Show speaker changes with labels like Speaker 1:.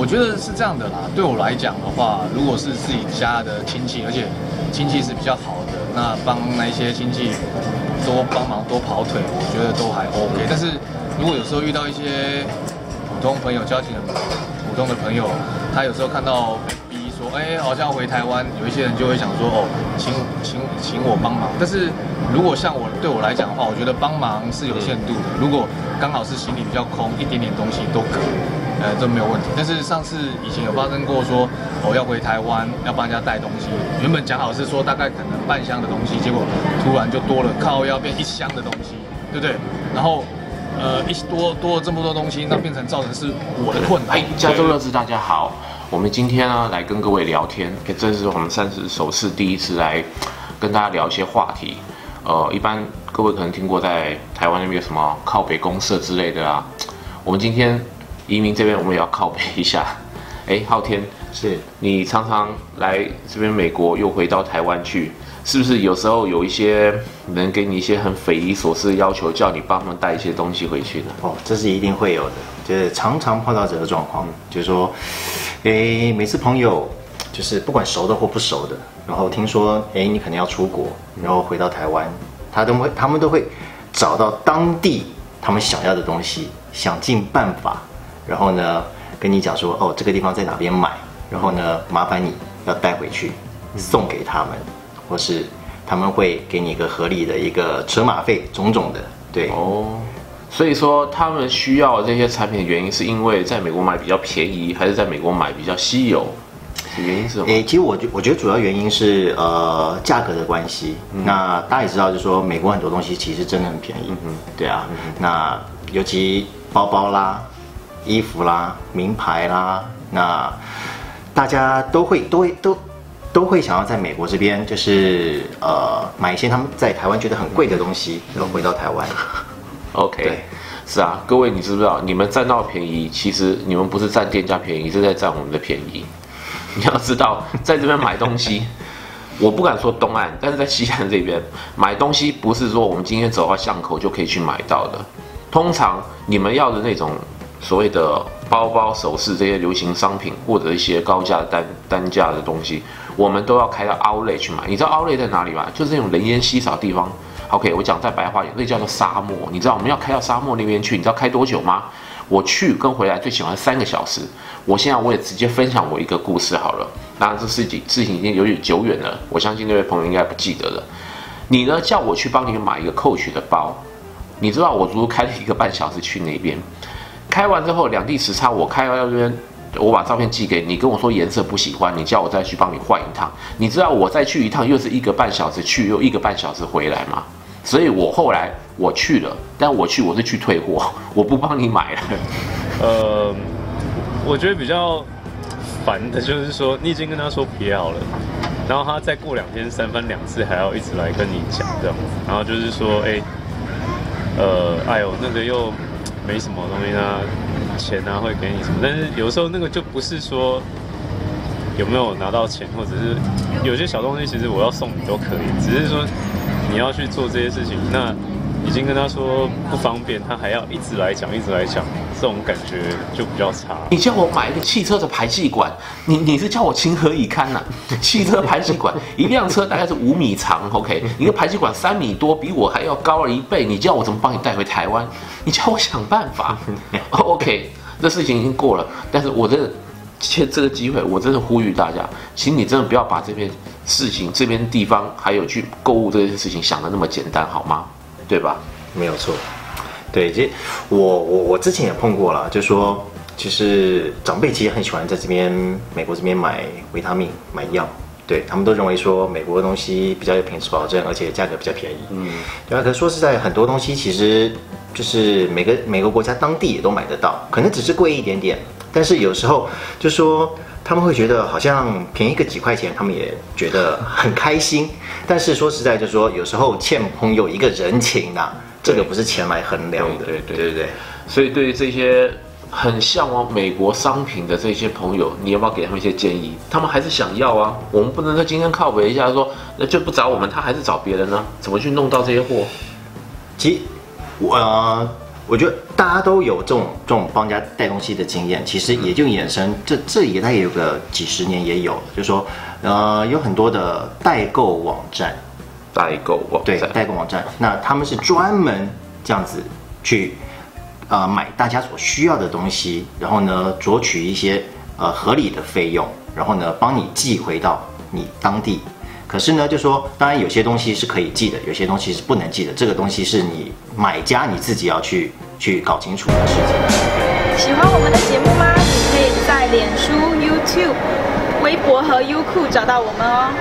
Speaker 1: 我觉得是这样的啦。对我来讲的话，如果是自己家的亲戚，而且亲戚是比较好的，那帮那些亲戚多帮忙多跑腿，我觉得都还 OK。但是如果有时候遇到一些普通朋友，交情很普通的朋友，他有时候看到。说哎，好像要回台湾，有一些人就会想说哦，请请请我帮忙。但是如果像我对我来讲的话，我觉得帮忙是有限度的。如果刚好是行李比较空，一点点东西都可以，呃，这没有问题。但是上次以前有发生过说，我、哦、要回台湾要帮人家带东西，原本讲好是说大概可能半箱的东西，结果突然就多了，靠要变一箱的东西，对不对？然后呃，一多多了这么多东西，那变成造成是我的困难。
Speaker 2: 哎，加州乐之大家好。我们今天呢，来跟各位聊天，这是我们三十首次第一次来跟大家聊一些话题。呃，一般各位可能听过在台湾那边有什么靠北公社之类的啊。我们今天移民这边，我们也要靠背一下。哎，昊天，是你常常来这边美国，又回到台湾去，是不是有时候有一些人给你一些很匪夷所思的要求，叫你帮他们带一些东西回去呢？
Speaker 3: 哦，这是一定会有的，就是常常碰到这个状况，就是说。哎，每次朋友就是不管熟的或不熟的，然后听说哎你可能要出国，然后回到台湾，他都会他们都会找到当地他们想要的东西，想尽办法，然后呢跟你讲说哦这个地方在哪边买，然后呢麻烦你要带回去送给他们，或是他们会给你一个合理的一个车马费种种的，对
Speaker 2: 哦。所以说，他们需要这些产品的原因，是因为在美国买比较便宜，还是在美国买比较稀有？原因是什么？
Speaker 3: 诶，其实我觉我觉得主要原因是呃价格的关系。嗯、那大家也知道，就是说美国很多东西其实真的很便宜。嗯，对啊。嗯、那尤其包包啦、衣服啦、名牌啦，那大家都会都会都都会想要在美国这边，就是呃买一些他们在台湾觉得很贵的东西，然后回到台湾。
Speaker 2: OK，是啊，各位，你知不知道，你们占到便宜，其实你们不是占店家便宜，是在占我们的便宜。你要知道，在这边买东西，我不敢说东岸，但是在西岸这边买东西，不是说我们今天走到巷口就可以去买到的。通常你们要的那种所谓的包包、首饰这些流行商品，或者一些高价单单价的东西，我们都要开到 Outlet 去买。你知道 Outlet 在哪里吗？就是那种人烟稀少的地方。OK，我讲在白话一点，那叫做沙漠。你知道我们要开到沙漠那边去，你知道开多久吗？我去跟回来最喜欢三个小时。我现在我也直接分享我一个故事好了。当然这事情事情已经有点久远了，我相信那位朋友应该不记得了。你呢叫我去帮你买一个 Coach 的包，你知道我足足开了一个半小时去那边，开完之后两地时差，我开到那边。我把照片寄给你，跟我说颜色不喜欢，你叫我再去帮你换一趟。你知道我再去一趟又是一个半小时去，又一个半小时回来吗？所以我后来我去了，但我去我是去退货，我不帮你买了。
Speaker 4: 呃，我觉得比较烦的就是说，你已经跟他说别好了，然后他再过两天三番两次还要一直来跟你讲这样，然后就是说，哎，呃，哎呦，那个又没什么东西啊。钱啊会给你什么，但是有时候那个就不是说有没有拿到钱，或者是有些小东西，其实我要送你都可以，只是说你要去做这些事情，那已经跟他说不方便，他还要一直来讲，一直来讲，这种感觉就比较差。
Speaker 2: 你叫我买一个汽车的排气管，你你是叫我情何以堪呐、啊？汽车排气管一辆车大概是五米长，OK，一个排气管三米多，比我还要高了一倍，你叫我怎么帮你带回台湾？你叫我想办法，OK，这事情已经过了，但是我真的借这个机会，我真的呼吁大家，请你真的不要把这边事情、这边地方还有去购物这件事情想的那么简单，好吗？对吧？
Speaker 3: 没有错，对，其实我我我之前也碰过了，就说其实长辈其实很喜欢在这边美国这边买维他命、买药。对，他们都认为说美国的东西比较有品质保证，而且价格比较便宜。嗯，对啊。可是说实在，很多东西其实就是每个每个国家当地也都买得到，可能只是贵一点点。但是有时候就说他们会觉得好像便宜个几块钱，他们也觉得很开心。但是说实在，就是说有时候欠朋友一个人情呐、啊，这个不是钱来衡量的。
Speaker 2: 对对对对对。所以对于这些。很向往美国商品的这些朋友，你要不要给他们一些建议？他们还是想要啊，我们不能说今天靠北一下说，那就不找我们，他还是找别人呢？怎么去弄到这些货？
Speaker 3: 其实我、呃、我觉得大家都有这种这种帮人家带东西的经验，其实也就衍生这这也大概有个几十年也有，就是说呃有很多的代购网站，
Speaker 2: 代购网站
Speaker 3: 对代购网站，那他们是专门这样子去呃买大家所需要的东西，然后呢酌取一些呃合理的费用，然后呢帮你寄回到你当地。可是呢，就说当然有些东西是可以寄的，有些东西是不能寄的。这个东西是你买家你自己要去去搞清楚的事情。
Speaker 5: 喜欢我们的节目吗？你可以在脸书、YouTube、微博和优酷找到我们哦。